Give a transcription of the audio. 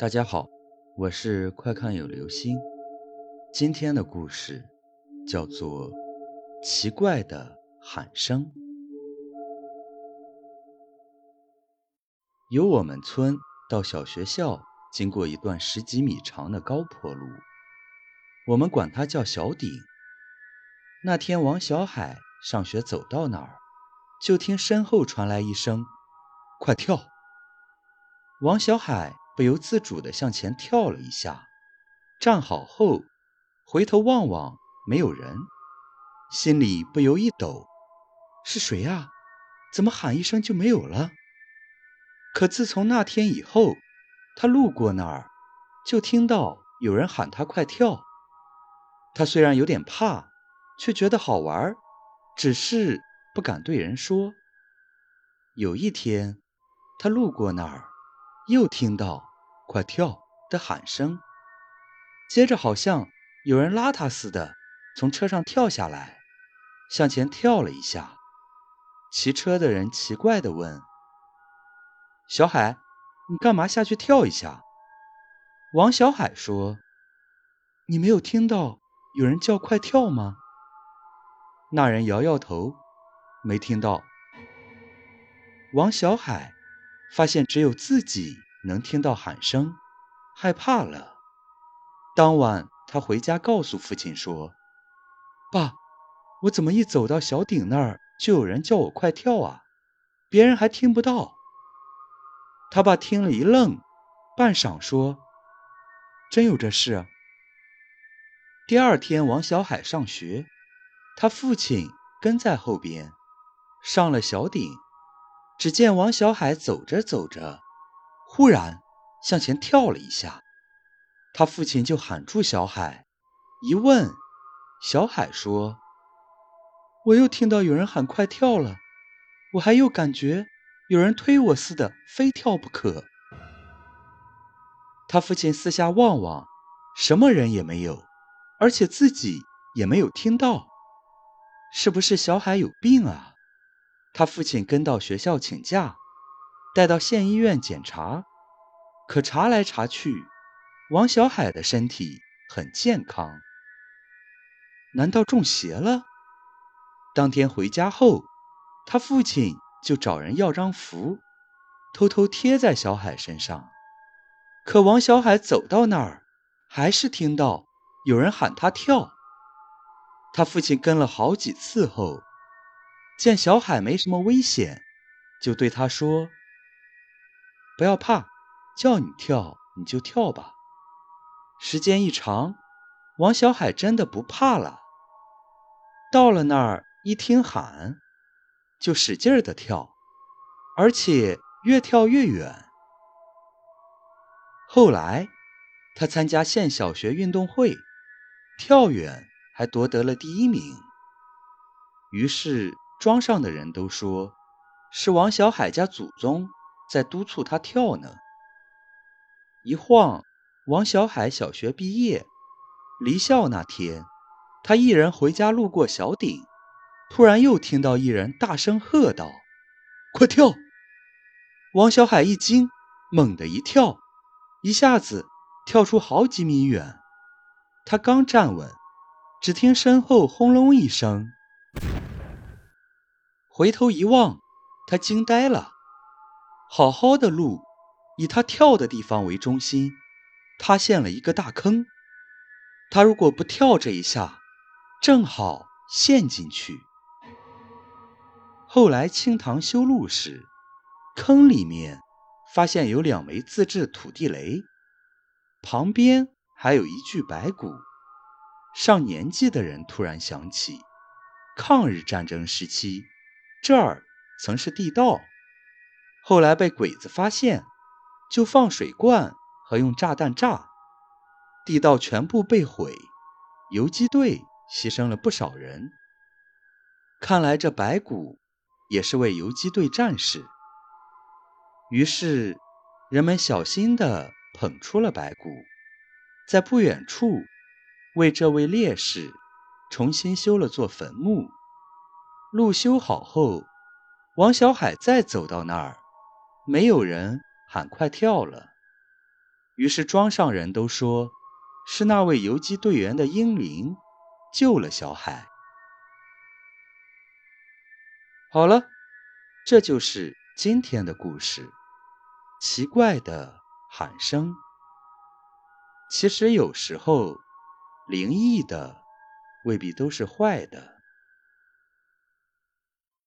大家好，我是快看有流星。今天的故事叫做《奇怪的喊声》。由我们村到小学校，经过一段十几米长的高坡路，我们管它叫小顶。那天王小海上学走到那儿，就听身后传来一声：“快跳！”王小海。不由自主地向前跳了一下，站好后回头望望，没有人，心里不由一抖：是谁啊？怎么喊一声就没有了？可自从那天以后，他路过那儿，就听到有人喊他快跳。他虽然有点怕，却觉得好玩，只是不敢对人说。有一天，他路过那儿，又听到。快跳的喊声，接着好像有人拉他似的，从车上跳下来，向前跳了一下。骑车的人奇怪地问：“小海，你干嘛下去跳一下？”王小海说：“你没有听到有人叫快跳吗？”那人摇摇头，没听到。王小海发现只有自己。能听到喊声，害怕了。当晚，他回家告诉父亲说：“爸，我怎么一走到小顶那儿，就有人叫我快跳啊？别人还听不到。”他爸听了一愣，半晌说：“真有这事？”第二天，王小海上学，他父亲跟在后边，上了小顶，只见王小海走着走着。忽然向前跳了一下，他父亲就喊住小海，一问，小海说：“我又听到有人喊快跳了，我还又感觉有人推我似的，非跳不可。”他父亲四下望望，什么人也没有，而且自己也没有听到，是不是小海有病啊？他父亲跟到学校请假。带到县医院检查，可查来查去，王小海的身体很健康。难道中邪了？当天回家后，他父亲就找人要张符，偷偷贴在小海身上。可王小海走到那儿，还是听到有人喊他跳。他父亲跟了好几次后，见小海没什么危险，就对他说。不要怕，叫你跳你就跳吧。时间一长，王小海真的不怕了。到了那儿，一听喊，就使劲儿的跳，而且越跳越远。后来，他参加县小学运动会，跳远还夺得了第一名。于是庄上的人都说，是王小海家祖宗。在督促他跳呢。一晃，王小海小学毕业，离校那天，他一人回家，路过小顶，突然又听到一人大声喝道：“快跳！”王小海一惊，猛地一跳，一下子跳出好几米远。他刚站稳，只听身后轰隆一声，回头一望，他惊呆了。好好的路，以他跳的地方为中心，塌陷了一个大坑。他如果不跳这一下，正好陷进去。后来清塘修路时，坑里面发现有两枚自制土地雷，旁边还有一具白骨。上年纪的人突然想起，抗日战争时期，这儿曾是地道。后来被鬼子发现，就放水罐和用炸弹炸，地道全部被毁，游击队牺牲了不少人。看来这白骨也是位游击队战士。于是人们小心地捧出了白骨，在不远处为这位烈士重新修了座坟墓。路修好后，王小海再走到那儿。没有人喊快跳了。于是庄上人都说是那位游击队员的英灵救了小海。好了，这就是今天的故事。奇怪的喊声，其实有时候灵异的未必都是坏的。